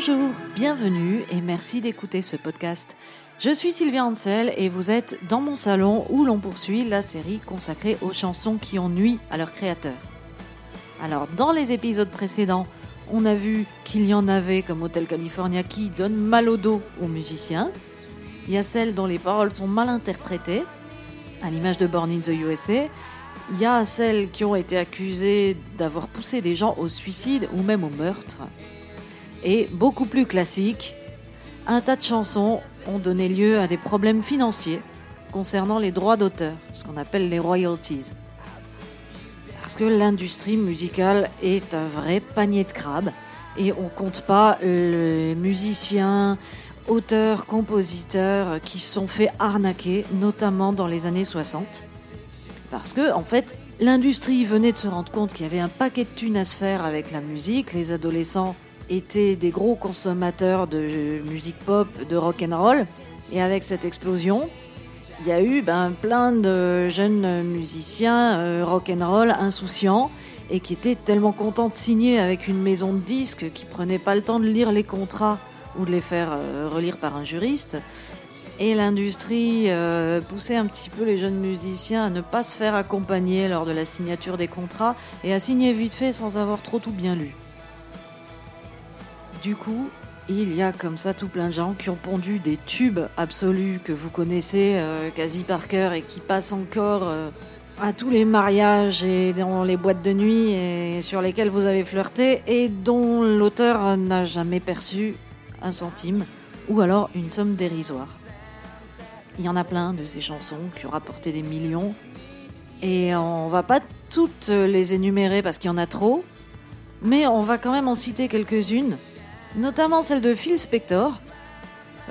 Bonjour, bienvenue et merci d'écouter ce podcast. Je suis Sylvia Ansel et vous êtes dans mon salon où l'on poursuit la série consacrée aux chansons qui ont nui à leurs créateurs. Alors, dans les épisodes précédents, on a vu qu'il y en avait comme Hotel California qui donne mal au dos aux musiciens. Il y a celles dont les paroles sont mal interprétées, à l'image de Born in the USA. Il y a celles qui ont été accusées d'avoir poussé des gens au suicide ou même au meurtre. Et beaucoup plus classique, un tas de chansons ont donné lieu à des problèmes financiers concernant les droits d'auteur, ce qu'on appelle les royalties. Parce que l'industrie musicale est un vrai panier de crabes et on compte pas les musiciens, auteurs, compositeurs qui se sont fait arnaquer, notamment dans les années 60. Parce que, en fait, l'industrie venait de se rendre compte qu'il y avait un paquet de thunes à se faire avec la musique, les adolescents étaient des gros consommateurs de musique pop, de rock and roll. Et avec cette explosion, il y a eu ben, plein de jeunes musiciens euh, rock and roll insouciants et qui étaient tellement contents de signer avec une maison de disques qui prenait pas le temps de lire les contrats ou de les faire euh, relire par un juriste. Et l'industrie euh, poussait un petit peu les jeunes musiciens à ne pas se faire accompagner lors de la signature des contrats et à signer vite fait sans avoir trop tout bien lu. Du coup, il y a comme ça tout plein de gens qui ont pondu des tubes absolus que vous connaissez euh, quasi par cœur et qui passent encore euh, à tous les mariages et dans les boîtes de nuit et sur lesquels vous avez flirté et dont l'auteur n'a jamais perçu un centime ou alors une somme dérisoire. Il y en a plein de ces chansons qui ont rapporté des millions et on va pas toutes les énumérer parce qu'il y en a trop, mais on va quand même en citer quelques-unes notamment celle de Phil Spector,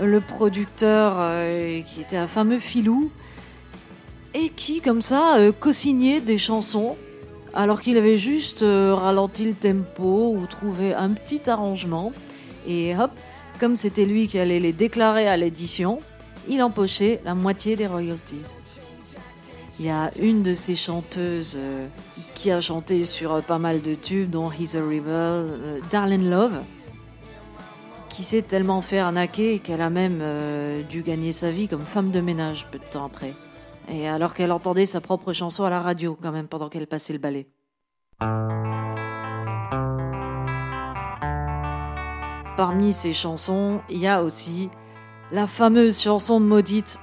le producteur euh, qui était un fameux filou, et qui, comme ça, euh, co-signait des chansons, alors qu'il avait juste euh, ralenti le tempo ou trouvé un petit arrangement, et hop, comme c'était lui qui allait les déclarer à l'édition, il empochait la moitié des royalties. Il y a une de ces chanteuses qui a chanté sur pas mal de tubes, dont He's a Rebel, Darlene Love, qui s'est tellement fait arnaquer qu'elle a même euh, dû gagner sa vie comme femme de ménage peu de temps après. Et alors qu'elle entendait sa propre chanson à la radio quand même pendant qu'elle passait le balai. Parmi ces chansons, il y a aussi la fameuse chanson maudite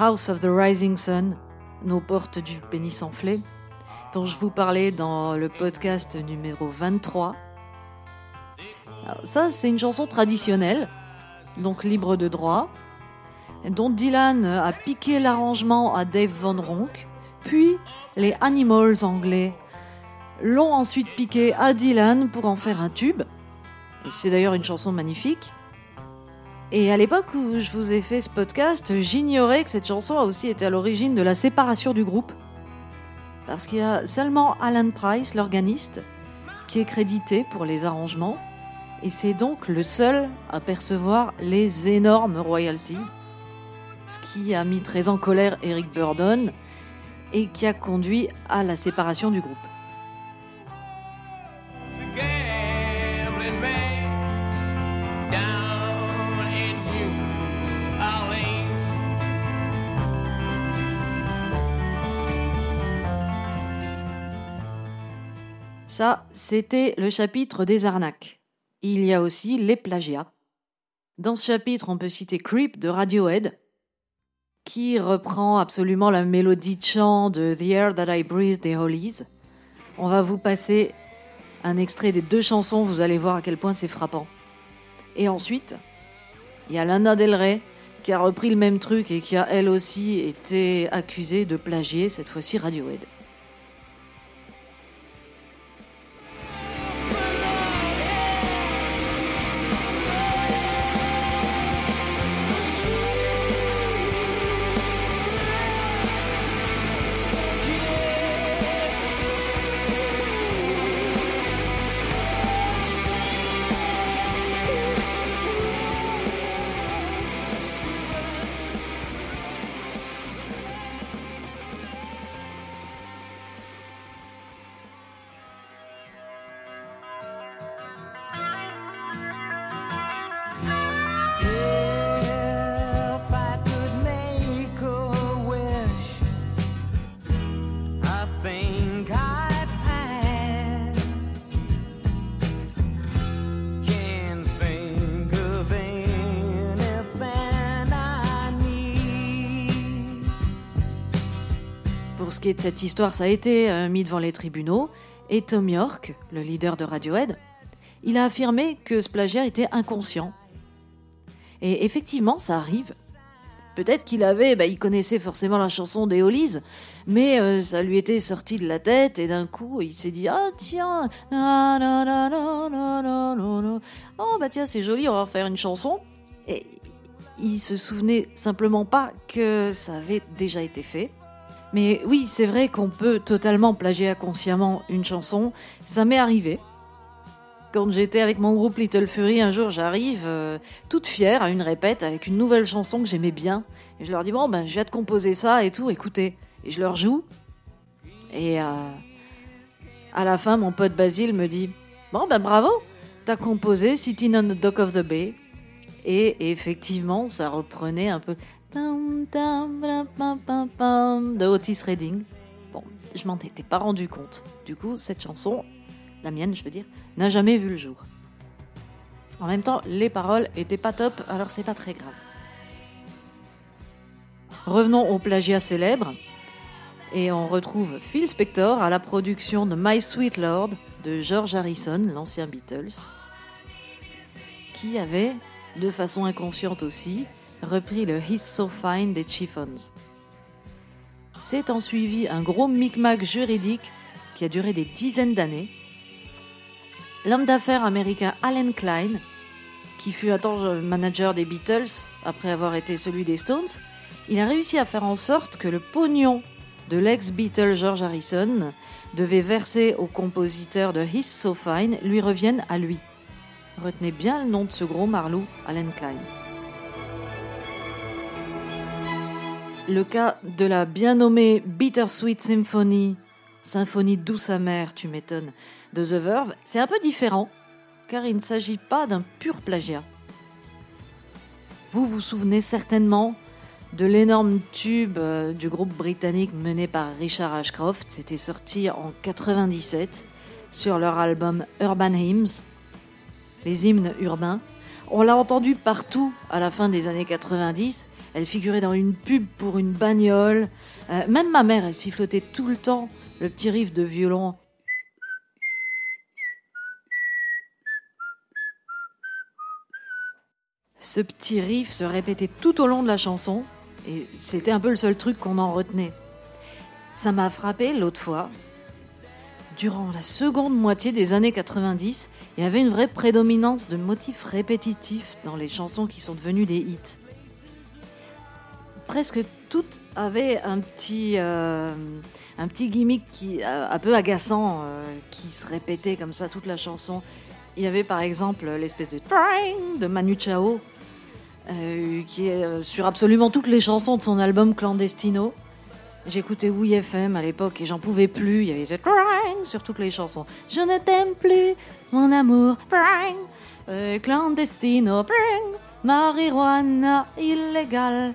House of the Rising Sun, Nos portes du pénis enflé, dont je vous parlais dans le podcast numéro 23 ça, c'est une chanson traditionnelle, donc libre de droit, dont Dylan a piqué l'arrangement à Dave Von Ronk, puis les Animals anglais l'ont ensuite piqué à Dylan pour en faire un tube. C'est d'ailleurs une chanson magnifique. Et à l'époque où je vous ai fait ce podcast, j'ignorais que cette chanson a aussi été à l'origine de la séparation du groupe. Parce qu'il y a seulement Alan Price, l'organiste, qui est crédité pour les arrangements et c'est donc le seul à percevoir les énormes royalties, ce qui a mis très en colère Eric Burdon et qui a conduit à la séparation du groupe. Ça, c'était le chapitre des arnaques. Il y a aussi les plagiats. Dans ce chapitre, on peut citer Creep de Radiohead, qui reprend absolument la mélodie de chant de The Air That I Breathe des Hollies. On va vous passer un extrait des deux chansons, vous allez voir à quel point c'est frappant. Et ensuite, il y a Lana Del Rey qui a repris le même truc et qui a elle aussi été accusée de plagier, cette fois-ci Radiohead. De cette histoire, ça a été euh, mis devant les tribunaux. Et Tom York, le leader de Radiohead, il a affirmé que ce plagiat était inconscient. Et effectivement, ça arrive. Peut-être qu'il avait, bah, il connaissait forcément la chanson d'Éolise, mais euh, ça lui était sorti de la tête et d'un coup il s'est dit ah tiens, oh bah tiens c'est joli, on va faire une chanson. Et il se souvenait simplement pas que ça avait déjà été fait. Mais oui, c'est vrai qu'on peut totalement plagier inconsciemment une chanson. Ça m'est arrivé. Quand j'étais avec mon groupe Little Fury, un jour j'arrive euh, toute fière à une répète avec une nouvelle chanson que j'aimais bien. Et je leur dis bon ben je viens de composer ça et tout, écoutez. Et je leur joue. Et euh, à la fin, mon pote Basile me dit bon ben bravo, t'as composé Sitting on the Dock of the Bay. Et effectivement, ça reprenait un peu de Otis Redding. Bon, je m'en étais pas rendu compte. Du coup, cette chanson, la mienne, je veux dire, n'a jamais vu le jour. En même temps, les paroles étaient pas top, alors c'est pas très grave. Revenons au plagiat célèbre. Et on retrouve Phil Spector à la production de My Sweet Lord de George Harrison, l'ancien Beatles, qui avait, de façon inconsciente aussi, repris le He's So Fine des Chiffons. C'est en suivi un gros micmac juridique qui a duré des dizaines d'années. L'homme d'affaires américain Alan Klein, qui fut un temps manager des Beatles après avoir été celui des Stones, il a réussi à faire en sorte que le pognon de l'ex-Beatle George Harrison devait verser au compositeur de He's So Fine lui revienne à lui. Retenez bien le nom de ce gros marlou, Alan Klein. Le cas de la bien nommée Bittersweet Symphony, symphonie douce amère, tu m'étonnes, de The Verve, c'est un peu différent, car il ne s'agit pas d'un pur plagiat. Vous vous souvenez certainement de l'énorme tube euh, du groupe britannique mené par Richard Ashcroft, c'était sorti en 97 sur leur album Urban Hymns, les hymnes urbains. On l'a entendu partout à la fin des années 90 elle figurait dans une pub pour une bagnole. Euh, même ma mère, elle sifflotait tout le temps le petit riff de violon. Ce petit riff se répétait tout au long de la chanson, et c'était un peu le seul truc qu'on en retenait. Ça m'a frappé l'autre fois. Durant la seconde moitié des années 90, il y avait une vraie prédominance de motifs répétitifs dans les chansons qui sont devenues des hits presque toutes avaient un petit, euh, un petit gimmick qui, euh, un peu agaçant euh, qui se répétait comme ça toute la chanson. Il y avait par exemple l'espèce de de Manu Chao qui est sur absolument toutes les chansons de son album Clandestino. J'écoutais Oui FM à l'époque et j'en pouvais plus. Il y avait ce sur toutes les chansons. Je ne t'aime plus, mon amour. clandestino. Marijuana illégale.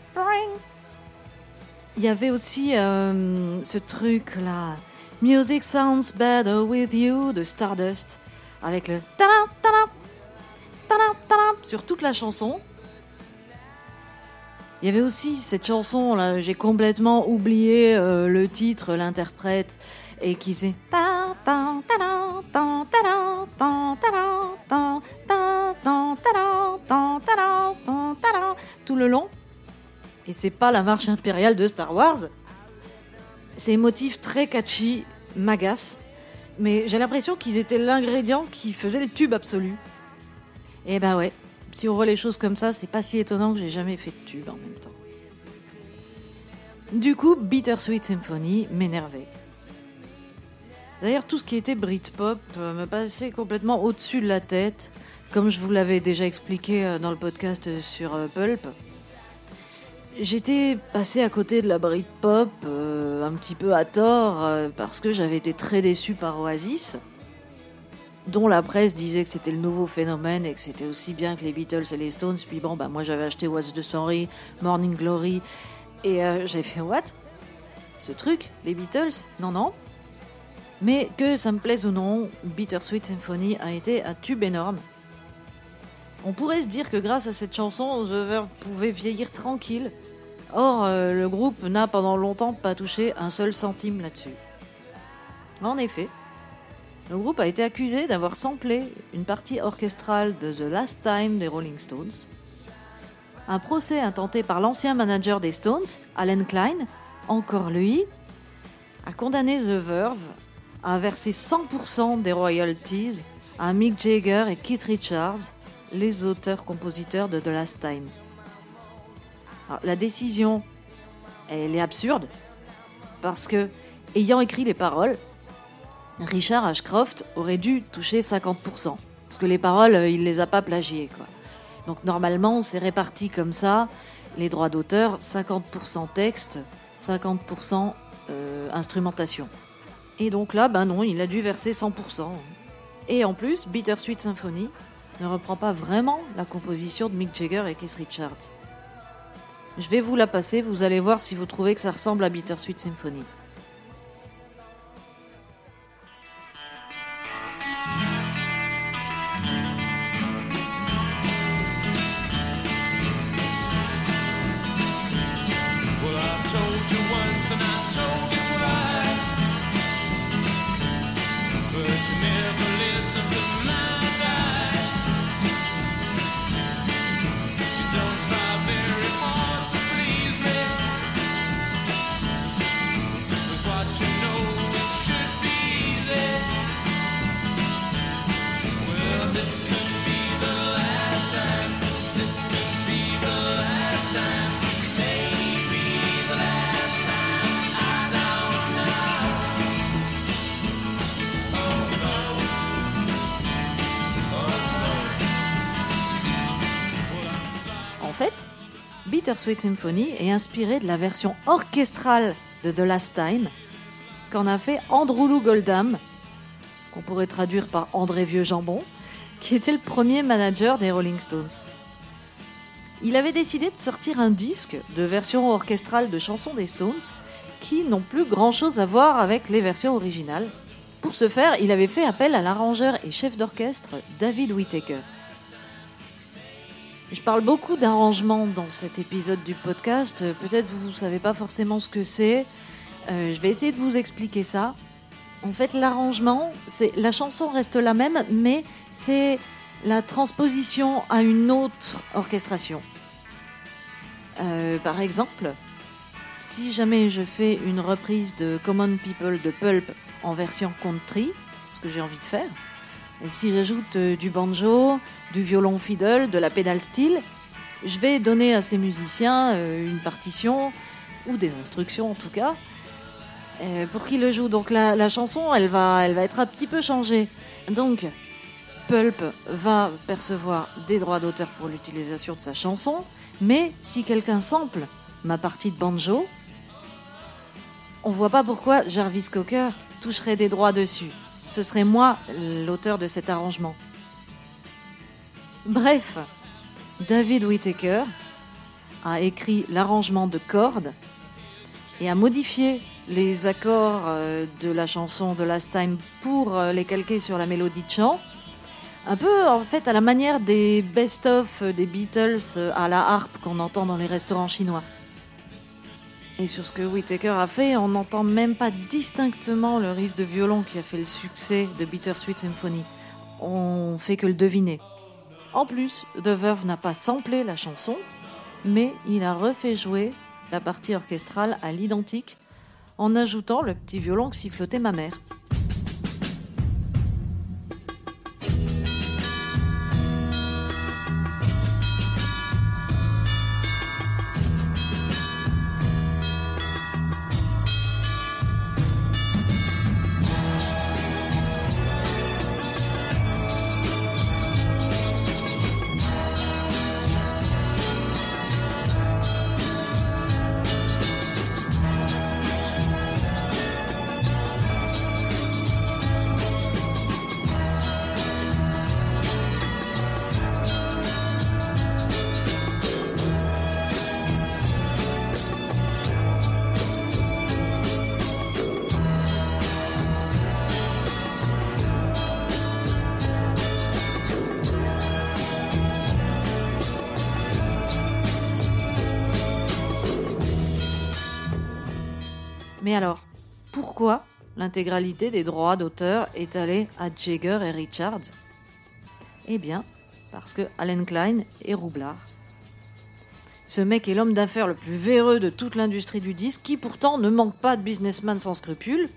Il y avait aussi euh, ce truc là. Music sounds better with you de Stardust. Avec le ta ta ta sur toute la chanson. Il y avait aussi cette chanson là, j'ai complètement oublié euh, le titre, l'interprète, et qui faisait tout Et c'est pas la marche impériale de Star Wars. Ces motifs très catchy m'agacent, mais j'ai l'impression qu'ils étaient l'ingrédient qui faisait les tubes absolus. Et bah ouais, si on voit les choses comme ça, c'est pas si étonnant que j'ai jamais fait de tube en même temps. Du coup, Bittersweet Symphony m'énervait. D'ailleurs, tout ce qui était Britpop euh, me passait complètement au-dessus de la tête, comme je vous l'avais déjà expliqué euh, dans le podcast sur euh, Pulp. J'étais passé à côté de la Britpop un petit peu à tort parce que j'avais été très déçu par Oasis, dont la presse disait que c'était le nouveau phénomène et que c'était aussi bien que les Beatles et les Stones. Puis bon, bah moi j'avais acheté What's the Story, Morning Glory, et j'avais fait What? Ce truc, les Beatles? Non, non. Mais que ça me plaise ou non, Bittersweet Symphony a été un tube énorme. On pourrait se dire que grâce à cette chanson, The Verve pouvait vieillir tranquille. Or, euh, le groupe n'a pendant longtemps pas touché un seul centime là-dessus. En effet, le groupe a été accusé d'avoir samplé une partie orchestrale de The Last Time des Rolling Stones. Un procès intenté par l'ancien manager des Stones, Alan Klein, encore lui, a condamné The Verve à verser 100% des royalties à Mick Jagger et Keith Richards, les auteurs-compositeurs de The Last Time. La décision, elle est absurde, parce que, ayant écrit les paroles, Richard Ashcroft aurait dû toucher 50%. Parce que les paroles, il les a pas plagiées, quoi. Donc normalement, c'est réparti comme ça. Les droits d'auteur, 50% texte, 50% euh, instrumentation. Et donc là, ben non, il a dû verser 100%. Et en plus, Bittersweet Symphony ne reprend pas vraiment la composition de Mick Jagger et Keith Richards. Je vais vous la passer, vous allez voir si vous trouvez que ça ressemble à Bittersweet Symphony. Bittersweet Symphony est inspiré de la version orchestrale de The Last Time qu'en a fait Andrew Lou Goldham, qu'on pourrait traduire par André Vieux Jambon, qui était le premier manager des Rolling Stones. Il avait décidé de sortir un disque de version orchestrale de chansons des Stones qui n'ont plus grand-chose à voir avec les versions originales. Pour ce faire, il avait fait appel à l'arrangeur et chef d'orchestre David Whittaker. Je parle beaucoup d'arrangement dans cet épisode du podcast. Peut-être vous ne savez pas forcément ce que c'est. Euh, je vais essayer de vous expliquer ça. En fait, l'arrangement, c'est la chanson reste la même, mais c'est la transposition à une autre orchestration. Euh, par exemple, si jamais je fais une reprise de Common People de Pulp en version country, ce que j'ai envie de faire, et si j'ajoute euh, du banjo, du violon fiddle, de la pédale steel, je vais donner à ces musiciens euh, une partition, ou des instructions en tout cas, euh, pour qu'ils le jouent. Donc la, chanson, elle va, être un petit peu changée. Donc, Pulp va percevoir des droits d'auteur pour l'utilisation de sa chanson, mais si quelqu'un sample ma partie de banjo, on voit pas pourquoi Jarvis Cocker toucherait des droits dessus ce serait moi l'auteur de cet arrangement. Bref, David Whittaker a écrit l'arrangement de cordes et a modifié les accords euh, de la chanson The Last Time pour euh, les calquer sur la mélodie de chant. Un peu en fait à la manière des best-of des Beatles euh, à la harpe qu'on entend dans les restaurants chinois. Et sur ce que Whittaker a fait, on n'entend même pas distinctement le riff de violon qui a fait le succès de Bittersweet Symphony. On fait que le deviner. En plus, The Verve n'a pas samplé la chanson, mais il a refait jouer la partie orchestrale à l'identique en ajoutant le petit violon que sifflotait ma mère. L'intégralité des droits d'auteur est allée à Jagger et Richards Eh bien, parce que Allen Klein est roublard. Ce mec est l'homme d'affaires le plus véreux de toute l'industrie du disque, qui pourtant ne manque pas de businessman sans scrupules.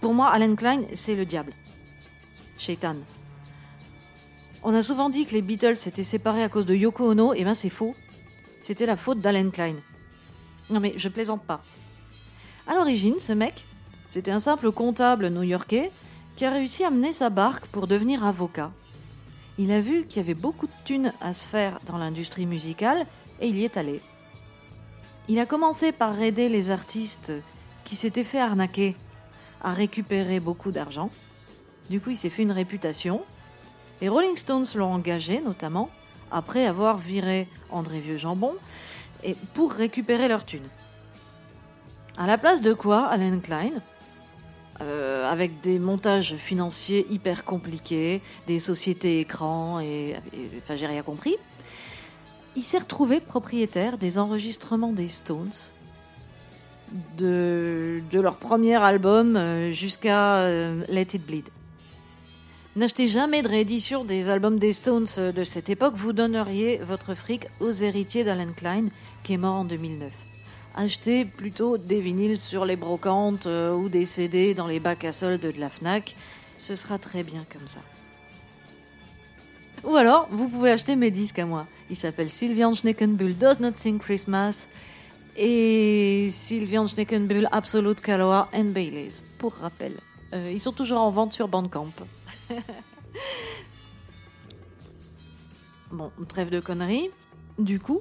Pour moi, Allen Klein, c'est le diable. Shaitan. On a souvent dit que les Beatles s'étaient séparés à cause de Yoko Ono, et ben c'est faux. C'était la faute d'Allen Klein. Non mais je plaisante pas. À l'origine, ce mec, c'était un simple comptable new-yorkais qui a réussi à mener sa barque pour devenir avocat. Il a vu qu'il y avait beaucoup de thunes à se faire dans l'industrie musicale et il y est allé. Il a commencé par aider les artistes qui s'étaient fait arnaquer à récupérer beaucoup d'argent. Du coup, il s'est fait une réputation. Les Rolling Stones l'ont engagé, notamment, après avoir viré André Vieux Jambon, et pour récupérer leur thune. À la place de quoi, Alan Klein euh, avec des montages financiers hyper compliqués, des sociétés écrans, et, enfin j'ai rien compris. Il s'est retrouvé propriétaire des enregistrements des Stones, de, leur premier album euh, jusqu'à euh, Let It Bleed. N'achetez jamais de réédition des albums des Stones de cette époque, vous donneriez votre fric aux héritiers d'Alan Klein, qui est mort en 2009. Achetez plutôt des vinyles sur les brocantes euh, ou des CD dans les bacs à soldes de la FNAC, ce sera très bien comme ça. Ou alors, vous pouvez acheter mes disques à moi. Ils s'appellent Sylvian Schneckenbull Does Not Sing Christmas et Sylvian Schneckenbull Absolute Kaloa and Baileys, pour rappel. Euh, ils sont toujours en vente sur Bandcamp. bon, trêve de conneries. Du coup,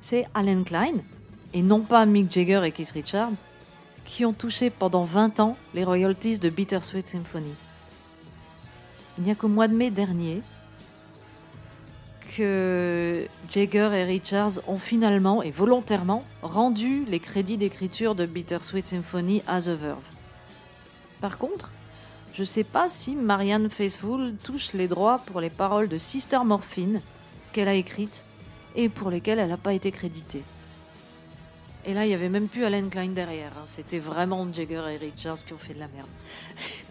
c'est Alan Klein, et non pas Mick Jagger et Keith Richards, qui ont touché pendant 20 ans les royalties de Bittersweet Symphony. Il n'y a qu'au mois de mai dernier que Jagger et Richards ont finalement et volontairement rendu les crédits d'écriture de Bittersweet Symphony à The Verve. Par contre, je ne sais pas si Marianne Faithfull touche les droits pour les paroles de Sister Morphine qu'elle a écrites et pour lesquelles elle n'a pas été créditée. Et là, il n'y avait même plus Alan Klein derrière. Hein. C'était vraiment Jagger et Richards qui ont fait de la merde.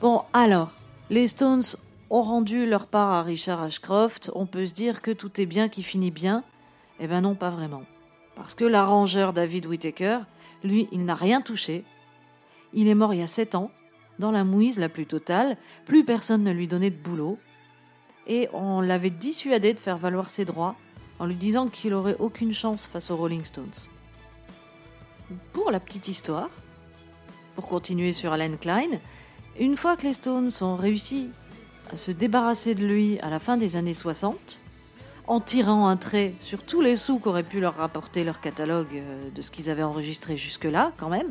bon, alors, les Stones ont rendu leur part à Richard Ashcroft. On peut se dire que tout est bien qui finit bien. Eh ben non, pas vraiment. Parce que l'arrangeur David Whittaker, lui, il n'a rien touché. Il est mort il y a sept ans, dans la mouise la plus totale. Plus personne ne lui donnait de boulot. Et on l'avait dissuadé de faire valoir ses droits en lui disant qu'il aurait aucune chance face aux Rolling Stones. Pour la petite histoire, pour continuer sur Alan Klein, une fois que les Stones ont réussi à se débarrasser de lui à la fin des années 60, en tirant un trait sur tous les sous qu'aurait pu leur rapporter leur catalogue euh, de ce qu'ils avaient enregistré jusque-là, quand même.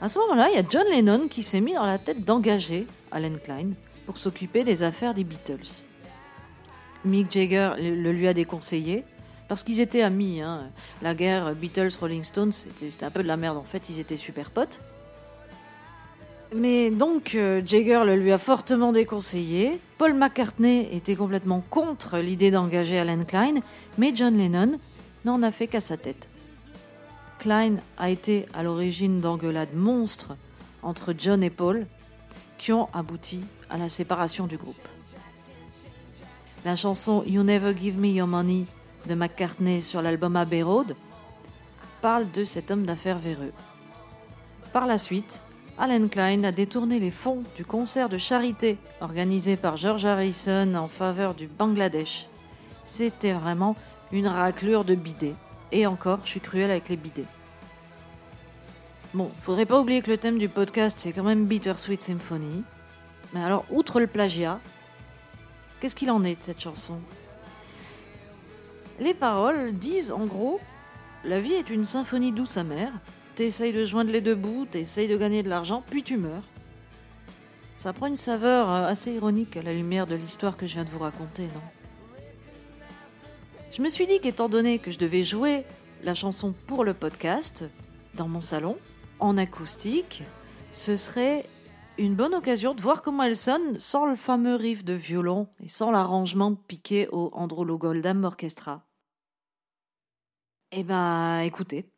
À ce moment-là, il y a John Lennon qui s'est mis dans la tête d'engager Alan Klein pour s'occuper des affaires des Beatles. Mick Jagger le, lui a déconseillé parce qu'ils étaient amis. Hein. La guerre Beatles-Rolling Stones, c'était un peu de la merde en fait, ils étaient super potes. Mais donc euh, Jagger le lui a fortement déconseillé. Paul McCartney était complètement contre l'idée d'engager Alan Klein, mais John Lennon n'en a fait qu'à sa tête. Klein a été à l'origine d'engueulades monstres entre John et Paul qui ont abouti à la séparation du groupe. La chanson You Never Give Me Your Money de McCartney sur l'album Abbey Road parle de cet homme d'affaires véreux. Par la suite, Alan Klein a détourné les fonds du concert de charité organisé par George Harrison en faveur du Bangladesh. C'était vraiment une raclure de bidets. Et encore, je suis cruel avec les bidets. Bon, faudrait pas oublier que le thème du podcast c'est quand même Bittersweet Symphony. Mais alors, outre le plagiat, Qu'est-ce qu'il en est de cette chanson? Les paroles disent en gros La vie est une symphonie douce amère. T'essayes de joindre les deux bouts, t'essayes de gagner de l'argent, puis tu meurs. Ça prend une saveur euh, assez ironique à la lumière de l'histoire que je viens de vous raconter, non? Je me suis dit qu'étant donné que je devais jouer la chanson pour le podcast, dans mon salon, en acoustique, ce serait une bonne occasion de voir comment elle sonne sans le fameux riff de violon et sans l'arrangement piqué au Androlo Goldham Orchestra. Eh ben, écoutez.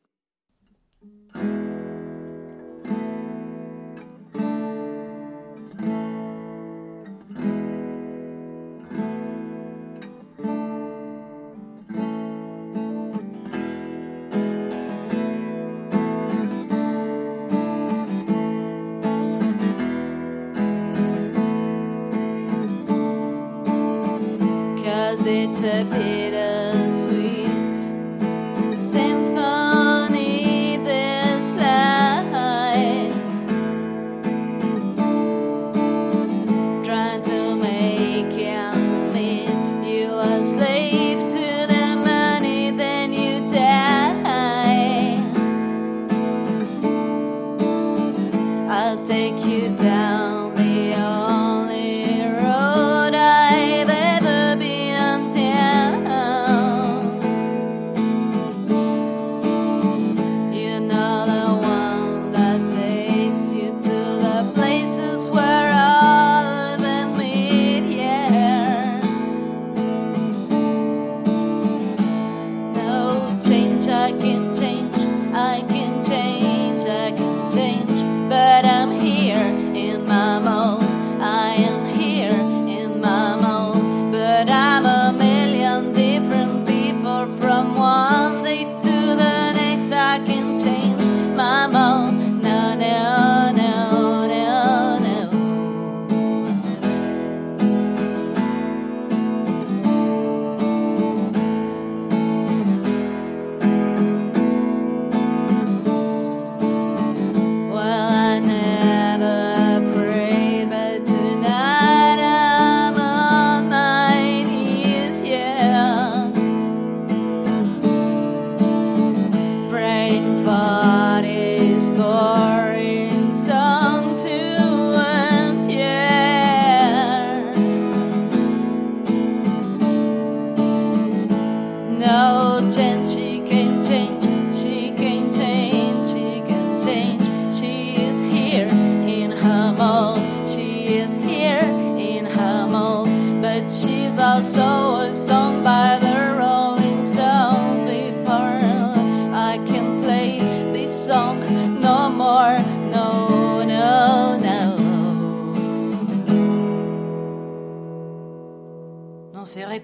Down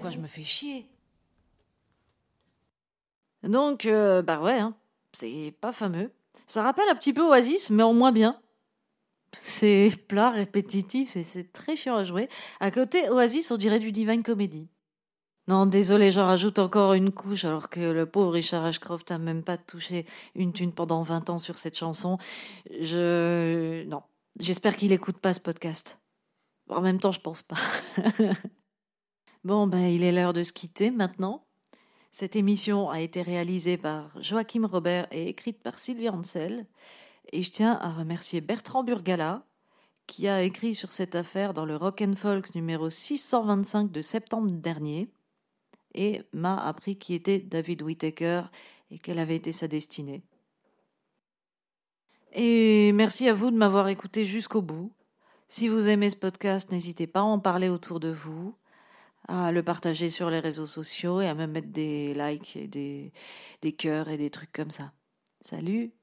quoi, je me fais chier. Donc, euh, bah ouais, hein, c'est pas fameux. Ça rappelle un petit peu Oasis, mais en moins bien. C'est plat, répétitif et c'est très chiant à jouer. À côté, Oasis, on dirait du Divine Comedy. Non, désolé, j'en rajoute encore une couche alors que le pauvre Richard Ashcroft a même pas touché une thune pendant 20 ans sur cette chanson. Je. Non. J'espère qu'il écoute pas ce podcast. En même temps, je pense pas. bon, ben, il est l'heure de se quitter maintenant. Cette émission a été réalisée par Joachim Robert et écrite par Sylvie Ansel. Et je tiens à remercier Bertrand Burgala, qui a écrit sur cette affaire dans le Rock and Folk numéro 625 de septembre dernier, et m'a appris qui était David Whittaker et quelle avait été sa destinée. Et merci à vous de m'avoir écouté jusqu'au bout. Si vous aimez ce podcast, n'hésitez pas à en parler autour de vous, à le partager sur les réseaux sociaux et à me mettre des likes et des, des cœurs et des trucs comme ça. Salut